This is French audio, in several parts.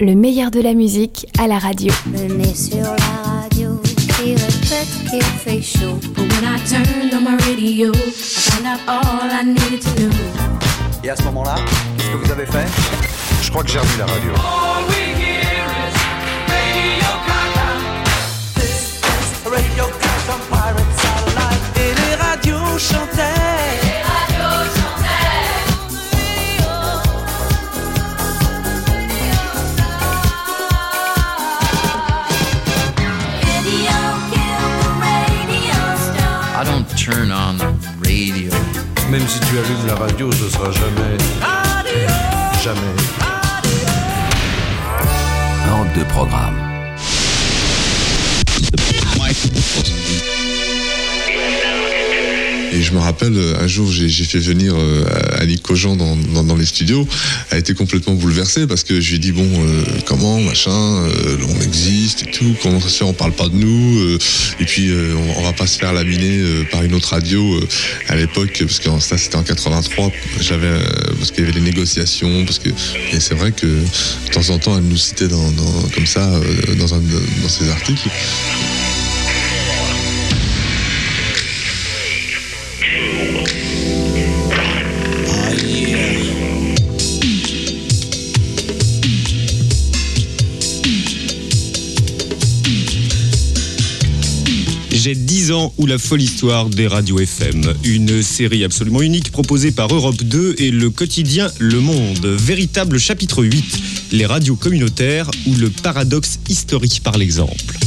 le meilleur de la musique à la radio. Sur la radio, qui répète qu'il fait chaud. But when I turned on my radio, I found out all I needed to know. Et à ce moment-là, qu'est-ce que vous avez fait? Je crois que j'ai remis la radio. Et les radios chantaient. Même si tu allumes la radio, ce sera jamais. Jamais. Hors de programme. Et je me rappelle, un jour, j'ai fait venir euh, Annick Cogent dans, les studios. Elle été complètement bouleversée parce que je lui ai dit, bon, euh, comment, machin, euh, on existe et tout, comment ça se fait, on parle pas de nous, et puis on, on va pas se faire laminer par une autre radio à l'époque, parce que ça c'était en 83, j'avais, parce qu'il y avait les négociations, parce que, et c'est vrai que de temps en temps, elle nous citait comme ça, dans, un, dans ses articles. J'ai 10 ans ou la folle histoire des radios FM, une série absolument unique proposée par Europe 2 et le quotidien Le Monde, véritable chapitre 8, les radios communautaires ou le paradoxe historique par l'exemple.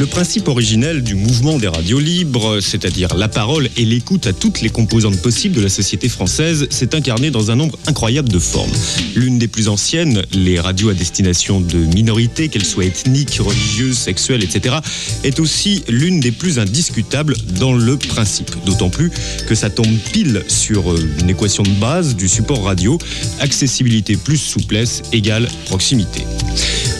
Le principe originel du mouvement des radios libres, c'est-à-dire la parole et l'écoute à toutes les composantes possibles de la société française, s'est incarné dans un nombre incroyable de formes. L'une des plus anciennes, les radios à destination de minorités, qu'elles soient ethniques, religieuses, sexuelles, etc., est aussi l'une des plus indiscutables dans le principe. D'autant plus que ça tombe pile sur euh, une équation de base du support radio, accessibilité plus souplesse égale proximité.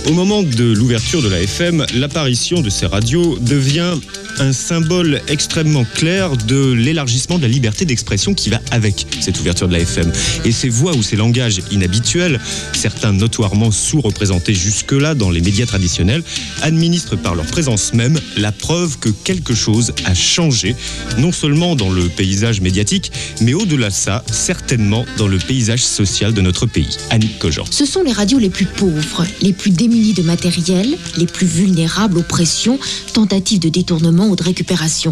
Au moment de l'ouverture de la FM, l'apparition de ces radios devient un symbole extrêmement clair de l'élargissement de la liberté d'expression qui va avec cette ouverture de la FM. Et ces voix ou ces langages inhabituels, certains notoirement sous-représentés jusque-là dans les médias traditionnels, administrent par leur présence même la preuve que quelque chose a changé, non seulement dans le paysage médiatique, mais au-delà de ça, certainement dans le paysage social de notre pays. Annick Cogent. Ce sont les radios les plus pauvres, les plus de matériel, les plus vulnérables aux pressions, tentatives de détournement ou de récupération.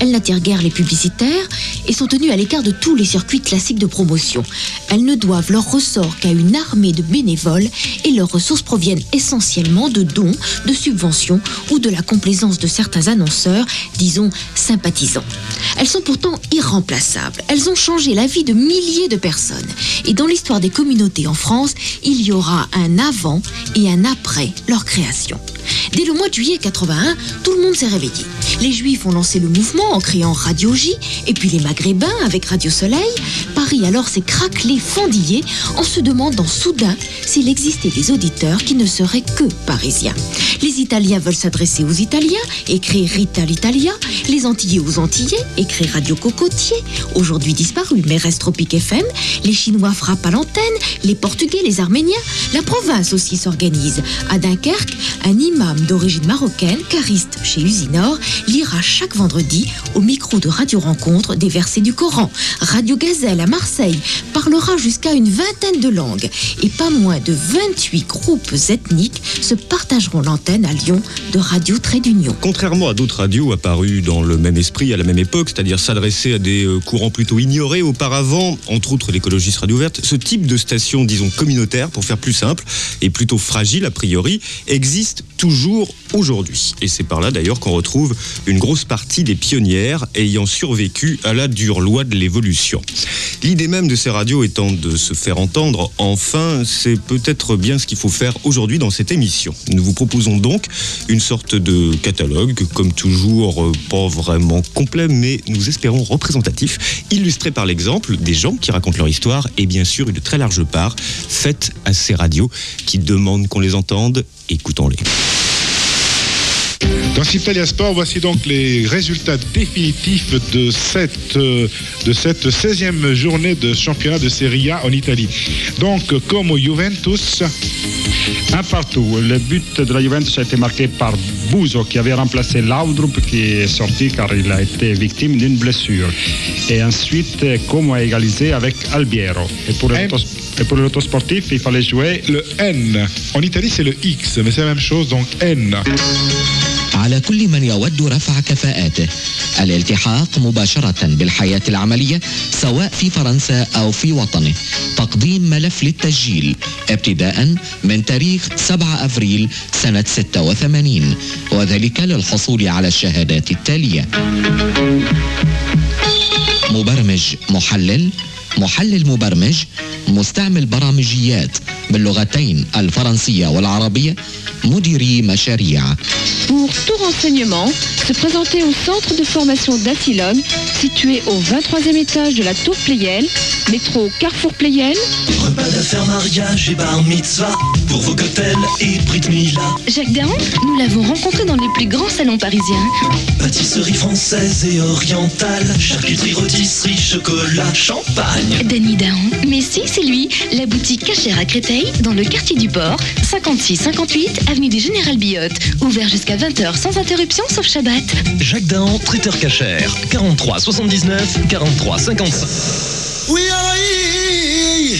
Elles n'attirent guère les publicitaires et sont tenues à l'écart de tous les circuits classiques de promotion. Elles ne doivent leur ressort qu'à une armée de bénévoles et leurs ressources proviennent essentiellement de dons, de subventions ou de la complaisance de certains annonceurs, disons sympathisants. Elles sont pourtant irremplaçables. Elles ont changé la vie de milliers de personnes. Et dans l'histoire des communautés en France, il y aura un avant et un après leur création. Dès le mois de juillet 81, tout le monde s'est réveillé. Les Juifs ont lancé le mouvement en créant Radio J, et puis les Maghrébins avec Radio Soleil. Alors s'est craquelé, fendillé, en se demandant soudain s'il existait des auditeurs qui ne seraient que parisiens. Les Italiens veulent s'adresser aux Italiens, écrire Rita l'Italia. Les Antillais aux Antillais, écrire Radio Cocotier, aujourd'hui disparu, mais reste FM. Les Chinois frappent à l'antenne, les Portugais, les Arméniens. La province aussi s'organise. À Dunkerque, un imam d'origine marocaine, cariste chez Usinor, lira chaque vendredi au micro de Radio Rencontre des versets du Coran. Radio Gazelle à parlera jusqu'à une vingtaine de langues et pas moins de 28 groupes ethniques se partageront l'antenne à Lyon de Radio Trait d'Union. Contrairement à d'autres radios apparues dans le même esprit à la même époque, c'est-à-dire s'adresser à des euh, courants plutôt ignorés auparavant, entre autres l'écologiste radio verte, ce type de station, disons communautaire, pour faire plus simple, et plutôt fragile a priori, existe toujours aujourd'hui. Et c'est par là d'ailleurs qu'on retrouve une grosse partie des pionnières ayant survécu à la dure loi de l'évolution. L'idée même de ces radios étant de se faire entendre, enfin, c'est peut-être bien ce qu'il faut faire aujourd'hui dans cette émission. Nous vous proposons donc une sorte de catalogue, comme toujours, euh, pas vraiment complet, mais nous espérons représentatif, illustré par l'exemple des gens qui racontent leur histoire et bien sûr une très large part faite à ces radios qui demandent qu'on les entende. Écoutons-les. Dans Cipelia Sport, voici donc les résultats définitifs de cette, euh, de cette 16e journée de championnat de Serie A en Italie. Donc, comme au Juventus, un partout. Le but de la Juventus a été marqué par Buzo qui avait remplacé Laudrup qui est sorti car il a été victime d'une blessure. Et ensuite, Como a égalisé avec Albiero. Et pour le et pour il fallait jouer le N. En Italie, c'est le X, mais c'est la même chose, donc N. على كل من يود رفع كفاءاته الالتحاق مباشرة بالحياة العملية سواء في فرنسا أو في وطنه. تقديم ملف للتسجيل ابتداء من تاريخ 7 أفريل سنة 86 وذلك للحصول على الشهادات التالية. مبرمج محلل محلل مبرمج مستعمل برامجيات باللغتين الفرنسية والعربية مديري مشاريع Pour tout renseignement, se présenter au centre de formation d'Asylum, situé au 23e étage de la Tour Pleyel, métro Carrefour Pleyel. Repas d'affaires, mariage et bar mitzvah pour vos cocktails et brit Mila. Jacques Dahan, nous l'avons rencontré dans les plus grands salons parisiens. Pâtisserie française et orientale, charcuterie, rôtisserie, chocolat, champagne. Danny Dahan, mais si, c'est lui, la boutique cachère à Créteil, dans le quartier du port, 56-58, avenue du Général Billotte, ouvert jusqu'à 20h sans interruption sauf Shabbat. Jacques Dahan, traiteur cachère, 43 79 43 55. Oui, aïe.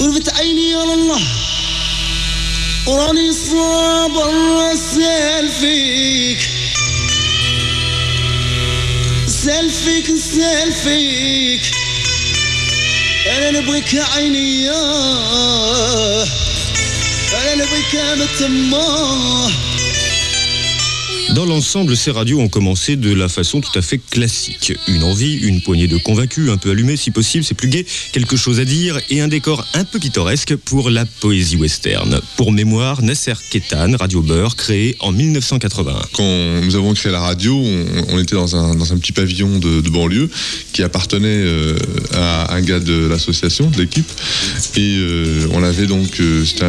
وربت عيني يا الله وراني صابر اسال فيك سالفيك نسالفيك أنا نبغيك عينيه أنا نبغيك متماه. Dans l'ensemble, ces radios ont commencé de la façon tout à fait classique. Une envie, une poignée de convaincus, un peu allumés si possible, c'est plus gai, quelque chose à dire et un décor un peu pittoresque pour la poésie western. Pour mémoire, Nasser Ketan, Radio Beurre, créé en 1981. Quand nous avons créé la radio, on, était dans un, petit pavillon de, banlieue qui appartenait euh, à un gars de l'association, de l'équipe. Et euh, on avait donc, euh, c'était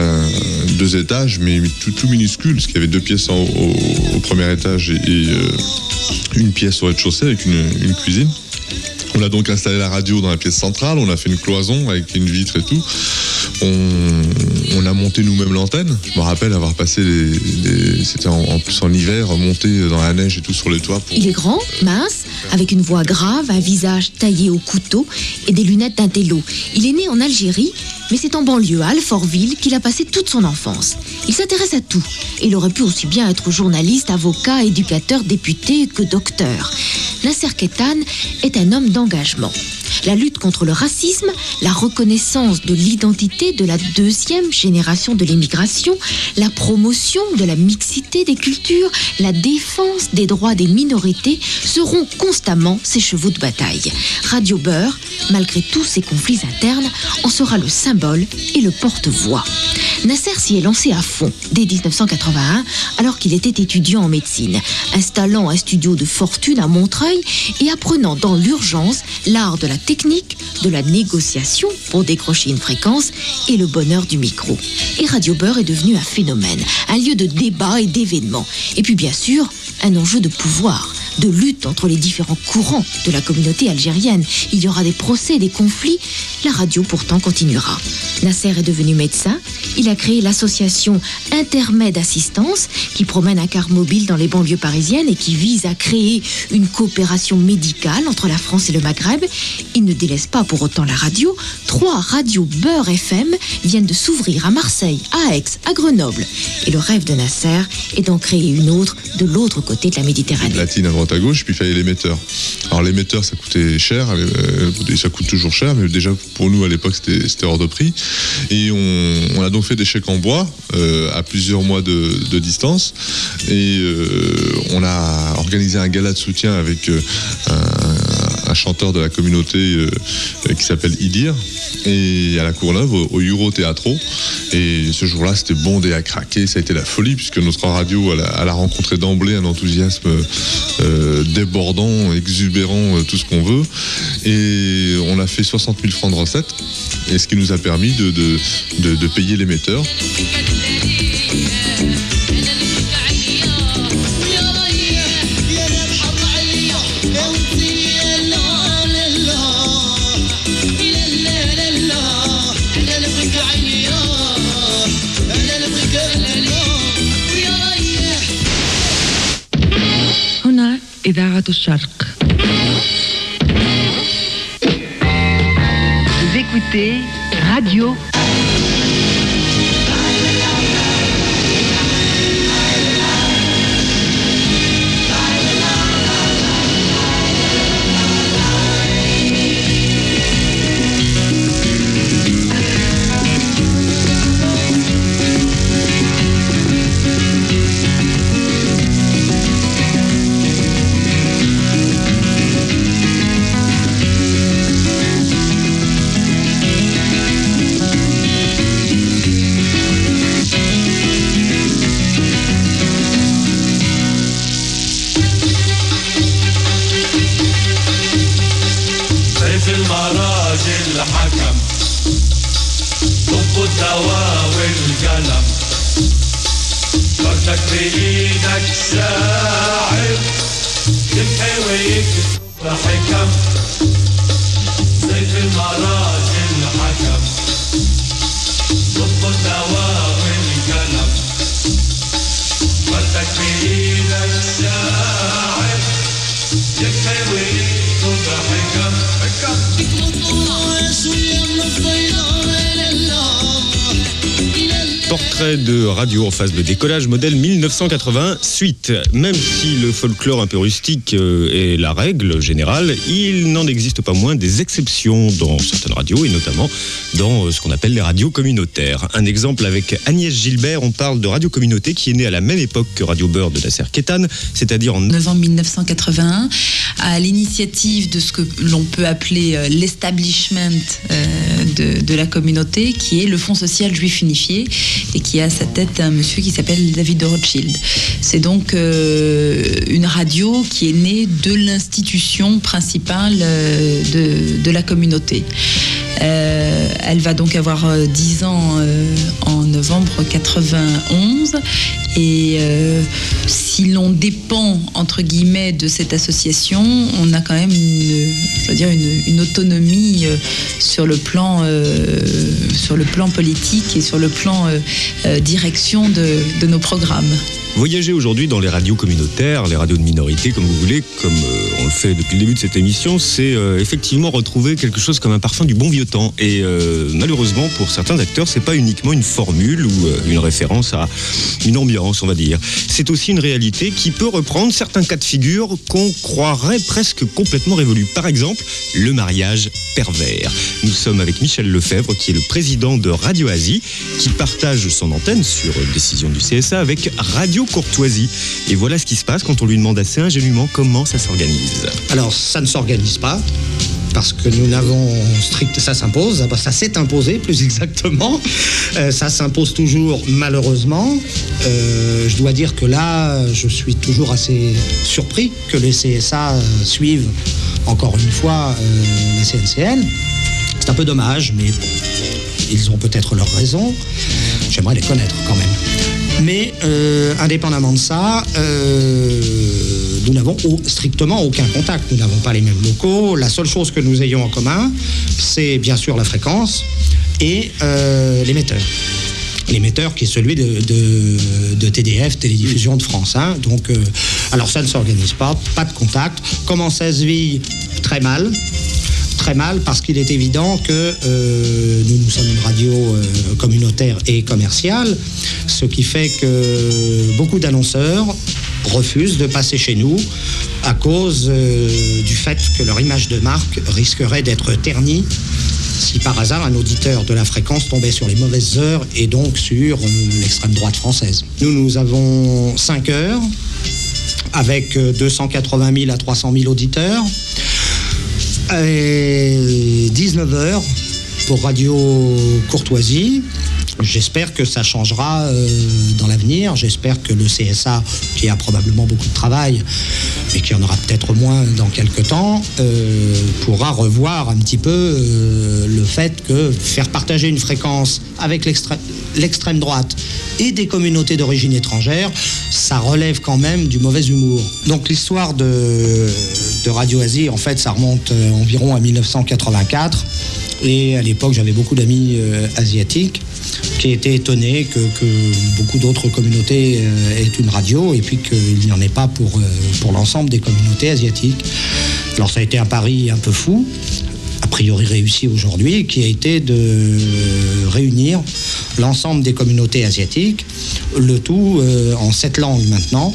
deux étages, mais tout, tout minuscule, parce qu'il y avait deux pièces en, au, au premier et, euh, une pièce au rez-de-chaussée avec une, cuisine. On a donc installé la radio dans la pièce centrale, on a fait une cloison avec une vitre et tout. On, a monté nous-mêmes l'antenne. Je me rappelle avoir passé les c'était en, plus en hiver, monté dans la neige et tout sur les toits. Il est grand, mince, avec une voix grave, un visage taillé au couteau et des lunettes d'intello. Il est né en Algérie, mais c'est en banlieue, à Alfortville, qu'il a passé toute son enfance. Il s'intéresse à tout. Il aurait pu aussi bien être journaliste, avocat, éducateur, député que docteur. Nasser Ketan est un homme d'engagement. La lutte contre le racisme, la reconnaissance de l'identité de la deuxième génération de l'immigration, la promotion de la mixité des cultures, la défense des droits des minorités seront constamment ses chevaux de bataille. Radio Beurre, malgré tous ses conflits internes, en sera le symbole et le porte-voix. Nasser s'y est lancé à fond dès 1981 alors qu'il était étudiant en médecine, installant un studio de fortune à Montreuil et apprenant dans l'urgence l'art de la technique, de la négociation pour décrocher une fréquence et le bonheur du micro. Et Radio Beurre est devenu un phénomène, un lieu de débat et d'événements. Et puis bien sûr, un enjeu de pouvoir de lutte entre les différents courants de la communauté algérienne. Il y aura des procès, des conflits. La radio pourtant continuera. Nasser est devenu médecin. Il a créé l'association Intermède Assistance qui promène un car mobile dans les banlieues parisiennes et qui vise à créer une coopération médicale entre la France et le Maghreb. Il ne délaisse pas pour autant la radio. Trois radios Beurre FM viennent de s'ouvrir à Marseille, à Aix, à Grenoble. Et le rêve de Nasser est d'en créer une autre de l'autre côté de la Méditerranée. Latine droite à gauche, puis il fallait l'émetteur. Alors l'émetteur, ça coûtait cher, euh, ça coûte toujours cher, mais déjà pour nous à l'époque c'était hors de prix. Et on, a donc fait des chèques en bois euh, à plusieurs mois de, de distance, et euh, on a organisé un gala de soutien avec euh, un, un chanteur de la communauté euh, qui s'appelle Idir, et à la Courneuve, au, au Euro Teatro. Et ce jour-là, c'était bondé à craquer, ça a été la folie, puisque notre radio, elle a, rencontré d'emblée un enthousiasme euh, débordant, exubérant, euh, tout ce qu'on veut. Et on a fait 60 000 francs de recettes, et ce qui nous a permis de payer l'émetteur. إذاعة الشرق Vous écoutez Radio radio en phase de décollage modèle 1980 suite. Même si le folklore un peu rustique euh, est la règle générale, il n'en existe pas moins des exceptions dans certaines radios et notamment dans euh, ce qu'on appelle les radios communautaires. Un exemple avec Agnès Gilbert, on parle de radio communauté qui est née à la même époque que Radio Beurre de Nasser Kétan, c'est-à-dire en novembre 1981, à l'initiative de ce que l'on peut appeler euh, l'establishment de, la communauté, qui est le Fonds social juif unifié, et qui a sa tête un monsieur qui s'appelle David de Rothschild. C'est donc euh, une radio qui est née de l'institution principale euh, de, de la communauté. Euh, elle va donc avoir euh, 10 ans euh, en novembre 91 et euh, si l'on dépend entre guillemets de cette association, on a quand même une, je veux dire une, autonomie euh, sur le plan euh, sur le plan politique et sur le plan euh, euh, direction de, de nos programmes. Voyager aujourd'hui dans les radios communautaires, les radios de minorité, comme vous voulez, comme euh, on le fait depuis le début de cette émission, c'est euh, effectivement retrouver quelque chose comme un parfum du bon vieux temps. Et euh, malheureusement, pour certains acteurs, c'est pas uniquement une formule ou euh, une référence à une ambiance, on va dire. C'est aussi une réalité qui peut reprendre certains cas de figure qu'on croirait presque complètement révolus. Par exemple, le mariage pervers. Nous sommes avec Michel Lefebvre, qui est le président de Radio Asie, qui partage son antenne sur décision du CSA avec Radio Courtoisie. Et voilà ce qui se passe quand on lui demande assez ingénument comment ça s'organise. Alors, ça ne s'organise pas. Parce que nous n'avons strict, ça s'impose, ça s'est imposé plus exactement. Euh, ça s'impose toujours malheureusement. Euh, je dois dire que là, je suis toujours assez surpris que les CSA suivent encore une fois euh, la CNCN. C'est un peu dommage, mais ils ont peut-être leurs raisons. J'aimerais les connaître quand même. Mais indépendamment de ça, nous n'avons strictement aucun contact. Nous n'avons pas les mêmes locaux. La seule chose que nous ayons en commun, c'est bien sûr la fréquence et euh, l'émetteur. L'émetteur qui est celui de, TDF, Télédiffusion de France. hein. Donc, euh, alors ça ne s'organise pas, pas de contact. Comment ça se vit? Très mal très mal parce qu'il est évident que euh, nous, sommes une radio communautaire et commerciale, ce qui fait que beaucoup d'annonceurs refusent de passer chez nous à cause euh, du fait que leur image de marque risquerait d'être ternie si par hasard un auditeur de la fréquence tombait sur les mauvaises heures et donc sur euh, l'extrême droite française. Nous, nous avons 5 heures avec euh, 280 000 à 300 000 auditeurs et 19 heures pour Radio Courtoisie. J'espère que ça changera euh, dans l'avenir. J'espère que le CSA, qui a probablement beaucoup de travail, mais qui en aura peut-être moins dans quelques temps, euh, pourra revoir un petit peu euh, le fait que faire partager une fréquence avec l'extrême droite et des communautés d'origine étrangère, ça relève quand même du mauvais humour. Donc l'histoire de, Radio Asie, en fait, ça remonte euh, environ à 1984. Et à l'époque, j'avais beaucoup d'amis euh, asiatiques qui étaient étonnés que, beaucoup d'autres communautés euh, aient une radio et puis qu'il n'y en ait pas pour, pour l'ensemble des communautés asiatiques. Alors ça a été un pari un peu fou, a priori réussi aujourd'hui, qui a été de réunir l'ensemble des communautés asiatiques, le tout euh, en sept langues maintenant.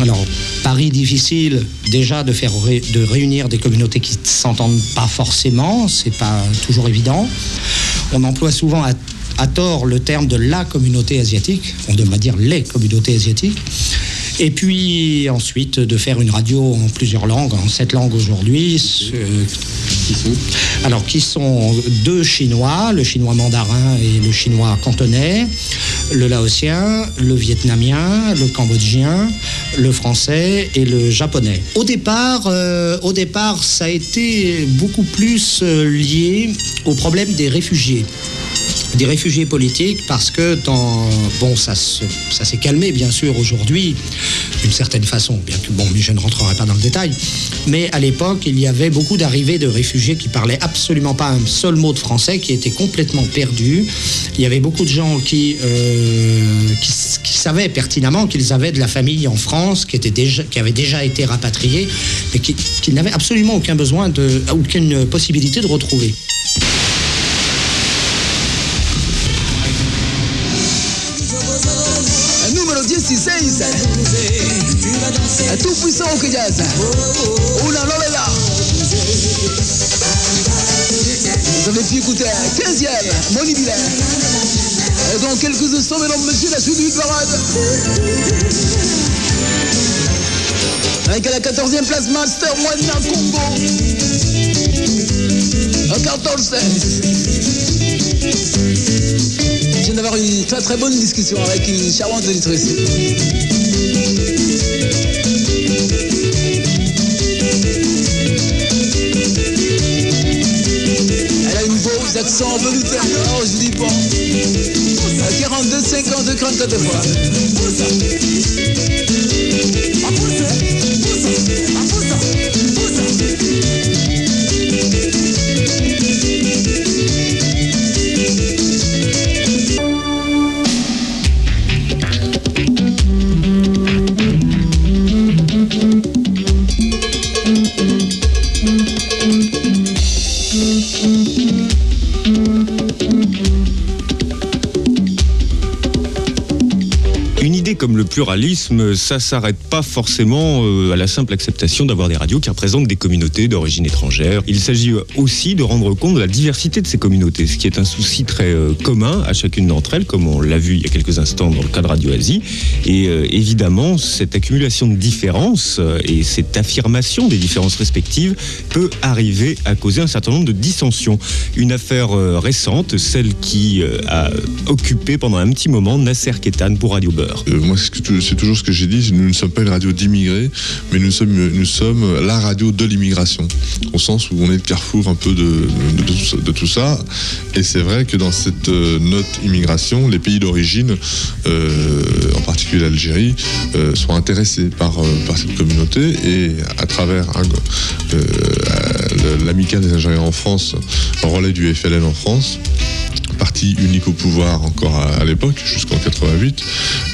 Alors, pari difficile déjà de faire de réunir des communautés qui ne s'entendent pas forcément, c'est pas toujours évident. On emploie souvent à tort le terme de la communauté asiatique, on devrait dire les communautés asiatiques. Et puis ensuite de faire une radio en plusieurs langues, en sept langues aujourd'hui. alors qui sont deux chinois, le chinois mandarin et le chinois cantonais, le laotien, le vietnamien, le cambodgien, le français et le japonais. Au départ, euh, au départ, ça a été beaucoup plus euh, lié au problème des réfugiés des réfugiés politiques parce que bon ça se- ça s'est calmé bien sûr aujourd'hui d'une certaine façon bien que bon je ne rentrerai pas dans le détail. Mais à l'époque il y avait beaucoup d'arrivées de réfugiés qui parlaient absolument pas un seul mot de français qui étaient complètement perdus. Il y avait beaucoup de gens qui euh, qui, savaient pertinemment qu'ils avaient de la famille en France qui était déjà qui avaient déjà été rapatriés mais qui, qui n'avaient absolument aucun besoin de aucune possibilité de retrouver 16. Tout puissant au jazz. Una novela. Vous avez pu écouter un 15e, Moni. Et dans quelques instants, mesdames, messieurs, la suite du parade. Avec la 14e place, Master Moina Congo. En 14 Je viens d'avoir une très très bonne discussion avec une charmante auditrice. Elle a une beau accent velouté. Alors je dis bon. À 42, 52, 34 fois. Pluralisme, ça s'arrête pas forcément euh, à la simple acceptation d'avoir des radios qui représentent des communautés d'origine étrangère. Il s'agit aussi de rendre compte de la diversité de ces communautés, ce qui est un souci très euh, commun à chacune d'entre elles, comme on l'a vu il y a quelques instants dans le cas de Radio Asie. Et euh, évidemment, cette accumulation de différences euh, et cette affirmation des différences respectives peut arriver à causer un certain nombre de dissensions. Une affaire euh, récente, celle qui euh, a occupé pendant un petit moment Nasser Ketan pour Radio Beurre. Euh, c'est toujours ce que j'ai dit. Nous ne sommes pas une radio d'immigrés, mais nous sommes, la radio de l'immigration, au sens où on est le carrefour un peu de, tout, ça-. Et c'est vrai que dans cette euh, note immigration, les pays d'origine, euh, en particulier l'Algérie, euh, sont intéressés par, cette communauté et à travers l'amicale des Algériens en France, relais du FLN en France parti unique au pouvoir encore à, l'époque, jusqu'en 88,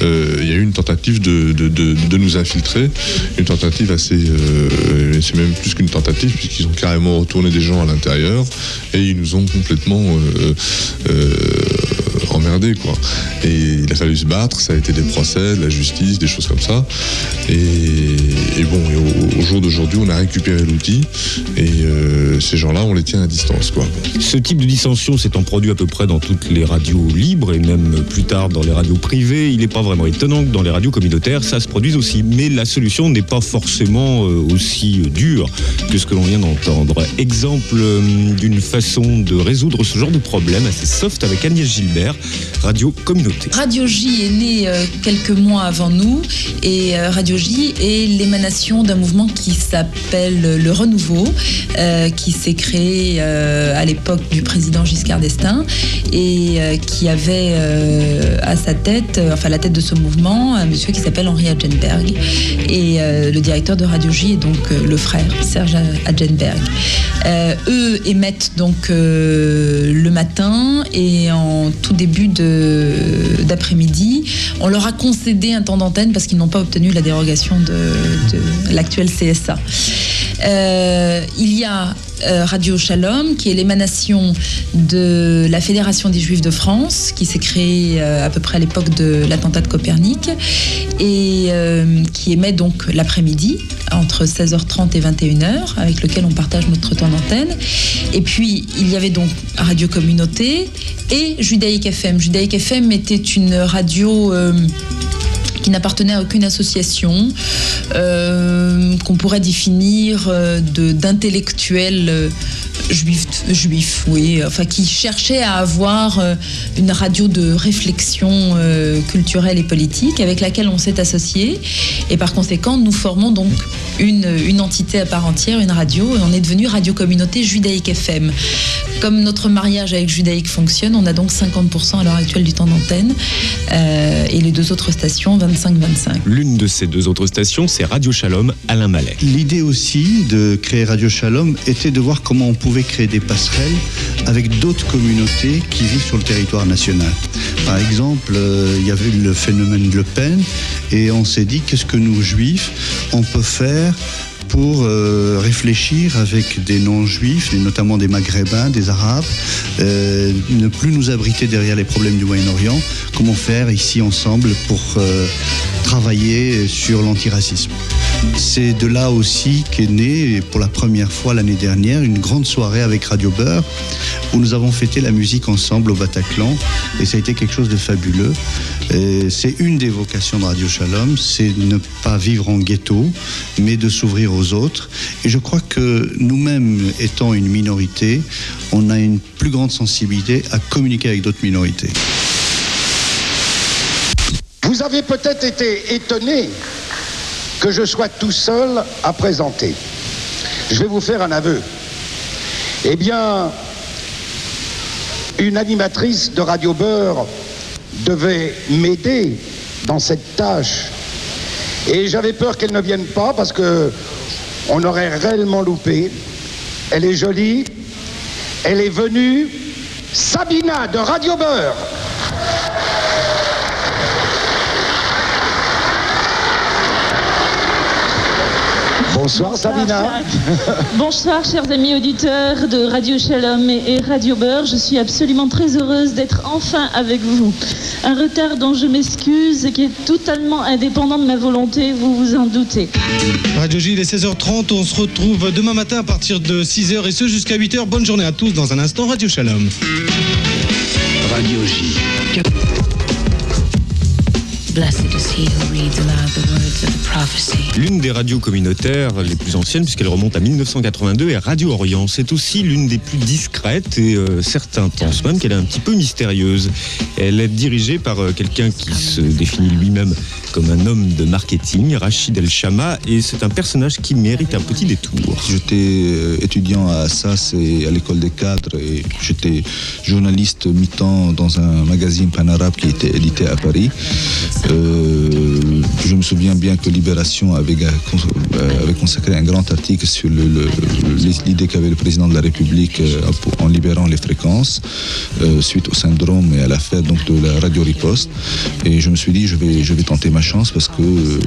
euh, il y a eu une tentative de, de- de- nous infiltrer, une tentative assez... euh, c'est même plus qu'une tentative, puisqu'ils ont carrément retourné des gens à l'intérieur, et ils nous ont complètement euh, emmerdé quoi. Et il a fallu se battre, ça a été des procès, de la justice, des choses comme ça. Et, bon, et au, au jour d'aujourd'hui, on a récupéré l'outil et euh, ces gens-là, on les tient à distance quoi. Ce type de dissension s'étant produit à peu près dans toutes les radios libres et même plus tard dans les radios privées, il n'est pas vraiment étonnant que dans les radios communautaires, ça se produise aussi. Mais la solution n'est pas forcément euh, aussi dure que ce que l'on vient d'entendre. Exemple euh, d'une façon de résoudre ce genre de problème assez soft avec Agnès Gilbert, Radio Communauté. Radio J est né euh, quelques mois avant nous et euh, Radio J est l'émanation d'un mouvement qui s'appelle le Renouveau, euh, qui s'est créé à l'époque du président Giscard d'Estaing et qui avait à sa tête, enfin à la tête de ce mouvement, un monsieur qui s'appelle Henri Adjenberg. Et le directeur de Radio J est donc le frère Serge Adjenberg. Euh, eux émettent donc le matin et en tout début d'après-midi, on leur a concédé un temps d'antenne parce qu'ils n'ont pas obtenu la dérogation de, de l'actuel CSA. Euh, il y a euh, Radio Shalom, qui est l'émanation de la Fédération des Juifs de France, qui s'est créée euh, à peu près à l'époque de l'attentat de Copernic, et qui émet donc l'après-midi, entre 16h30 et 21h, avec lequel on partage notre temps d'antenne. Et puis, il y avait donc Radio Communauté et Judaïque FM. Judaïque FM était une radio... qui n'appartenait à aucune association, euh, qu'on pourrait définir euh, d'intellectuels euh, juifs, juifs, oui, enfin qui cherchaient à avoir une radio de réflexion culturelle et politique avec laquelle on s'est associé. Et par conséquent, nous formons donc une, une entité à part entière, une radio, et on est devenu Radio Communauté Judaïque FM. Comme notre mariage avec Judaïque fonctionne, on a donc 50% à l'heure actuelle du temps d'antenne, et les deux autres stations 25-25. L'une de ces deux autres stations, c'est Radio Shalom, Alain Mallet. L'idée aussi de créer Radio Shalom était de voir comment on pouvait créer des passerelles avec d'autres communautés qui vivent sur le territoire national. Par exemple, euh, il y avait le phénomène Le Pen et on s'est dit qu'est-ce que nous, juifs, on peut faire pour euh, réfléchir avec des non-juifs, notamment des maghrébins, des arabes, euh, ne plus nous abriter derrière les problèmes du Moyen-Orient, comment faire ici ensemble pour euh, travailler sur l'antiracisme. C'est de là aussi qu'est née, pour la première fois l'année dernière, une grande soirée avec Radio Beurre, où nous avons fêté la musique ensemble au Bataclan, et ça a été quelque chose de fabuleux. C'est une des vocations de Radio Shalom, c'est ne pas vivre en ghetto, mais de s'ouvrir aux autres. Et je crois que nous-mêmes, étant une minorité, on a une plus grande sensibilité à communiquer avec d'autres minorités. Vous avez peut-être été étonné que je sois tout seul à présenter. Je vais vous faire un aveu. Eh bien, une animatrice de Radio Beurre devait m'aider dans cette tâche. Et j'avais peur qu'elle ne vienne pas parce que on aurait réellement loupé. Elle est jolie. Elle est venue. Sabina de Radio Beurre. Bonsoir Sabina. Bonsoir chers amis auditeurs de Radio Shalom et et Radio Beurre. Je suis absolument très heureuse d'être enfin avec vous. Un retard dont je m'excuse et qui est totalement indépendant de ma volonté, vous vous en doutez. Radio J, il est 16h30. On se retrouve demain matin à partir de 6h et ce jusqu'à 8h. Bonne journée à tous. Dans un instant, Radio Shalom. Radio J. L'une des radios communautaires les plus anciennes, puisqu'elle remonte à 1982, est Radio Orient. C'est aussi l'une des plus discrètes et euh, certains pensent même qu'elle est un petit peu mystérieuse. Elle est dirigée par euh, quelqu'un qui se définit lui-même comme un homme de marketing, Rachid El Shama, et c'est un personnage qui mérite un petit détour. J'étais euh, étudiant à Assas et à l'école des cadres et j'étais journaliste mi-temps dans un magazine pan-arabe qui était édité à Paris. Euh, Je me souviens bien que Libération avait, euh, consacré un grand article sur l'idée qu'avait le président de la République euh, en libérant les fréquences suite au syndrome et à l'affaire donc de la radio riposte. Et je me suis dit, je vais, je vais tenter ma chance parce euh,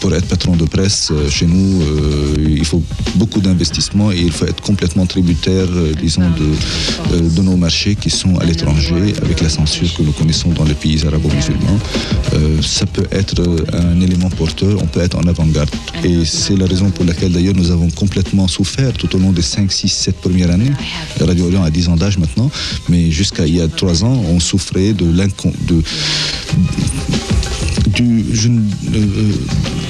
pour être patron de presse euh, chez nous, euh, il faut beaucoup d'investissement et il faut être complètement tributaire, disons, de, de nos marchés qui sont à l'étranger avec la censure que nous connaissons dans les pays arabo-musulmans. Ça peut être un élément porteur, on peut être en avant-garde. Et c'est la raison pour laquelle d'ailleurs nous avons complètement souffert tout au long des 5, 6, 7 premières années. Radio Orient a 10 ans d'âge maintenant, mais jusqu'à il y a 3 ans, on souffrait de l'incon... du, je ne- euh,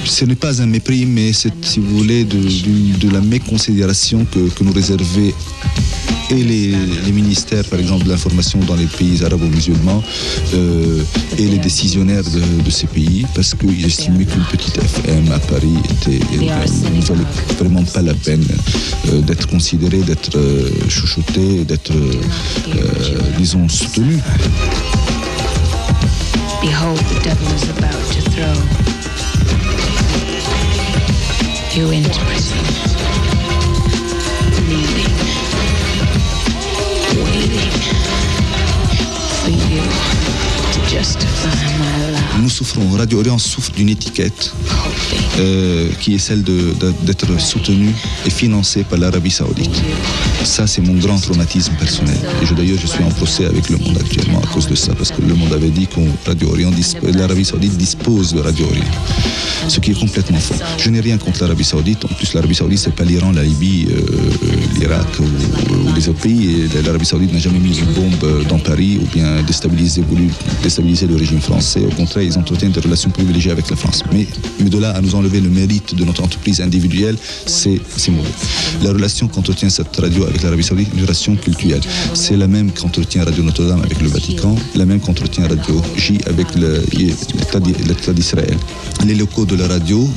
ce n'est pas un mépris, mais c'est, si vous voulez, de, la méconsidération que, que nous réservaient et les, les ministères, par exemple, de l'information dans les pays arabo-musulmans euh, et les décisionnaires de, de ces pays, parce qu'ils estimaient qu'une petite FM à Paris était, euh, ne valait vraiment pas la peine d'être considérée, d'être chouchoutée, d'être, disons, soutenue. Behold, the devil is about to throw you into prison. Kneeling, waiting Nous souffrons, Radio Orient souffre d'une étiquette euh, qui est celle de- de- d'être soutenue et financée par l'Arabie Saoudite. Ça, c'est mon grand traumatisme personnel. Et d'ailleurs, je suis en procès avec le monde actuellement à cause de ça, parce que le monde avait dit que Radio Orient, disp- l'Arabie Saoudite dispose de Radio Orient. Ce qui est complètement faux. Je n'ai rien contre l'Arabie Saoudite. En plus, l'Arabie Saoudite, c'est pas l'Iran, la Libye, euh, l'Irak ou, ou les autres pays. L'Arabie Saoudite n'a jamais mis une bombe euh, dans Paris ou bien déstabilisé, voulu déstabiliser le régime français. Au contraire, ils entretiennent des relations privilégiées avec la France. Mais, mais de là à nous enlever le mérite de notre entreprise individuelle, c'est mauvais. La relation qu'entretient cette radio avec l'Arabie Saoudite est une relation culturelle. C'est la même qu'entretient Radio Notre-Dame avec le Vatican, la même qu'entretient Radio J avec l'État d'Israël. Les locaux de la radio,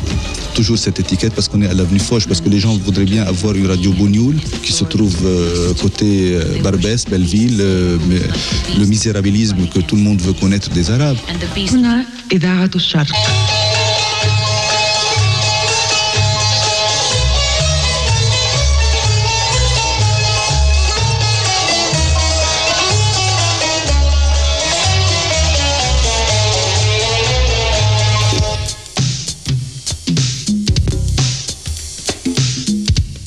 toujours cette étiquette parce qu'on est à l'avenue Foch, parce que les gens voudraient bien avoir une radio Bougnoul qui se trouve euh, côté euh, Barbès, Belleville, euh, le misérabilisme que tout le monde veut connaître des Arabes.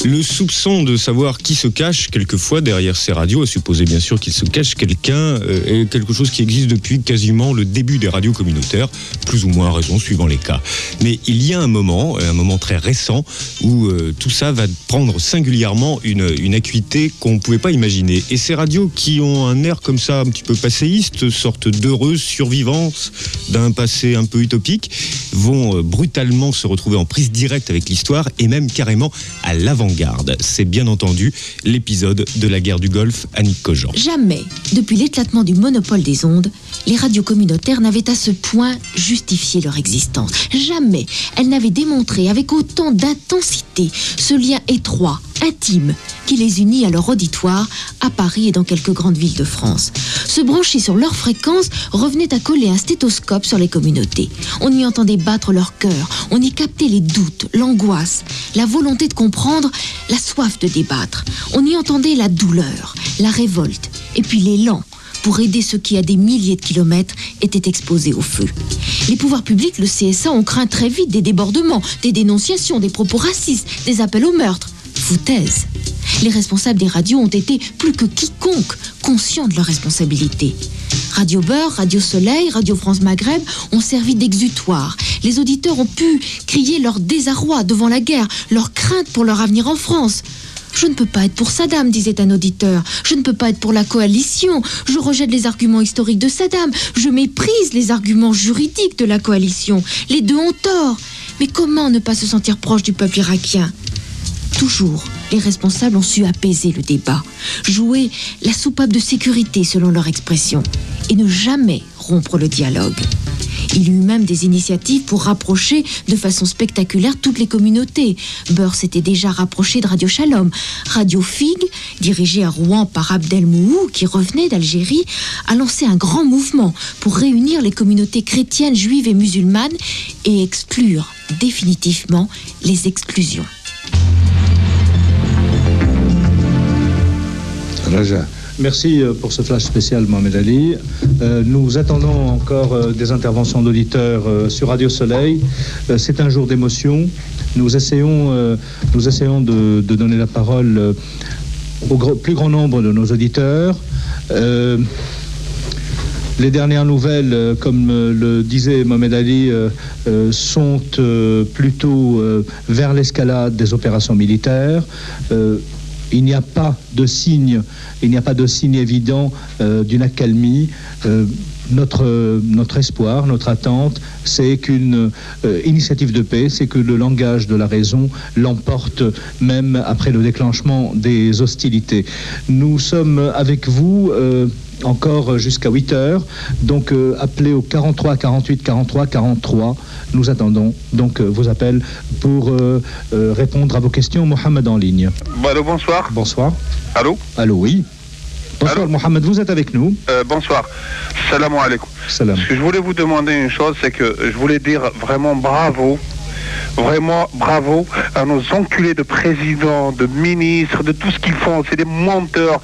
Le soupçon de savoir qui se cache quelquefois derrière ces radios, à supposer bien sûr qu'il se cache quelqu'un, euh, est quelque chose qui existe depuis quasiment le début des radios communautaires, plus ou moins à raison suivant les cas. Mais il y a un moment, un moment très récent, où euh, tout ça va prendre singulièrement une, une acuité qu'on ne pouvait pas imaginer. Et ces radios qui ont un air comme ça un petit peu passéiste, sorte d'heureuse survivance d'un passé un peu utopique, vont euh, brutalement se retrouver en prise directe avec l'histoire et même carrément à l'avant-garde. C'est bien entendu l'épisode de la guerre du Golfe Annick Cogent. Jamais, depuis l'éclatement du monopole des ondes, les radios communautaires n'avaient à ce point justifié leur existence. Jamais elles n'avaient démontré avec autant d'intensité ce lien étroit, intime, qui les unit à leur auditoire à Paris et dans quelques grandes villes de France. Se brancher sur leur fréquence revenait à coller un stéthoscope sur les communautés. On y entendait battre leur cœur, on y captait les doutes, l'angoisse, la volonté de comprendre, la soif de débattre. On y entendait la douleur, la révolte, et puis l'élan pour aider ceux qui, à des milliers de kilomètres, étaient exposés au feu. Les pouvoirs publics, le CSA, ont craint très vite des débordements, des dénonciations, des propos racistes, des appels au meurtre. Foutaise. Les responsables des radios ont été, plus que quiconque, conscients de leur responsabilité. Radio Beurre, Radio Soleil, Radio France Maghreb ont servi d'exutoire. Les auditeurs ont pu crier leur désarroi devant la guerre, leur crainte pour leur avenir en France. Je ne peux pas être pour Saddam, disait un auditeur. Je ne peux pas être pour la coalition. Je rejette les arguments historiques de Saddam. Je méprise les arguments juridiques de la coalition. Les deux ont tort. Mais comment ne pas se sentir proche du peuple irakien? Toujours, les responsables ont su apaiser le débat, jouer la soupape de sécurité selon leur expression, et ne jamais rompre le dialogue. Il eut même des initiatives pour rapprocher de façon spectaculaire toutes les communautés. Beurre s'était déjà rapproché de Radio Shalom. Radio Fig, dirigée à Rouen par Abdel Mouhou, qui revenait d'Algérie, a lancé un grand mouvement pour réunir les communautés chrétiennes, juives et musulmanes et exclure définitivement les exclusions. Merci euh, pour ce flash spécial, Mohamed Ali. Euh, nous attendons encore euh, des interventions d'auditeurs sur Radio Soleil. C'est un jour d'émotion. Nous essayons, nous essayons de, donner la parole au plus grand nombre de nos auditeurs. Les dernières nouvelles, comme le disait Mohamed Ali, sont plutôt vers l'escalade des opérations militaires. Il n'y a pas de signe, il n'y a pas de signe évident euh, d'une accalmie. Euh, notre, notre espoir, notre attente, c'est qu'une euh, initiative de paix, c'est que le langage de la raison l'emporte même après le déclenchement des hostilités. Nous sommes avec vous. Euh, encore jusqu'à 8 heures. Donc euh, appelez au 43 48 43 43. Nous attendons donc euh, vos appels pour euh, euh, répondre à vos questions. Mohamed en ligne. Bon, allô, bonsoir. Bonsoir. Allô? Allô, oui. Bonsoir Mohamed, vous êtes avec nous. Euh, Bonsoir. Salam alaikum. Salam. Ce que je voulais vous demander une chose, c'est que je voulais dire vraiment bravo. Vraiment bravo à nos enculés de présidents, de ministres, de tout ce qu'ils font. C'est des menteurs,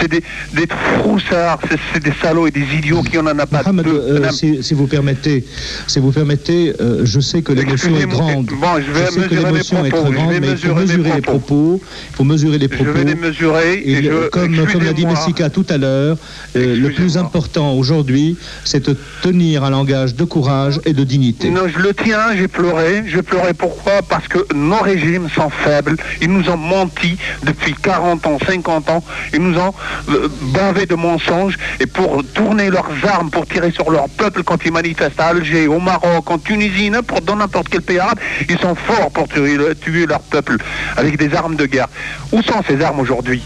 c'est des, des froussards, c'est- c'est des salauds et des idiots qui en en a pas Mohamed, deux. euh, si, si vous permettez, si vous permettez, euh, je sais que l'émotion est grande. Bon, je vais sais que l'émotion est très grande, mais il faut mesurer mes mesurer les propos. Il faut mesurer les propos. Je vais les mesurer et, Et je, comme, comme l'a dit. Messika tout à l'heure, euh, le plus important aujourd'hui, c'est de tenir un langage de courage et de dignité. Non, je le tiens, j'ai pleuré. J'ai pleuré pourquoi Parce que nos régimes sont faibles. Ils nous ont menti depuis 40 ans, 50 ans. Ils nous ont euh, bavé de mensonges. Et pour tourner leurs armes, pour tirer sur leur peuple quand ils manifestent à Alger, au Maroc, en Tunisie, n'importe dans n'importe quel pays arabe, ils sont forts pour tuer, le- tuer leur peuple avec des armes de guerre. Où sont ces armes aujourd'hui?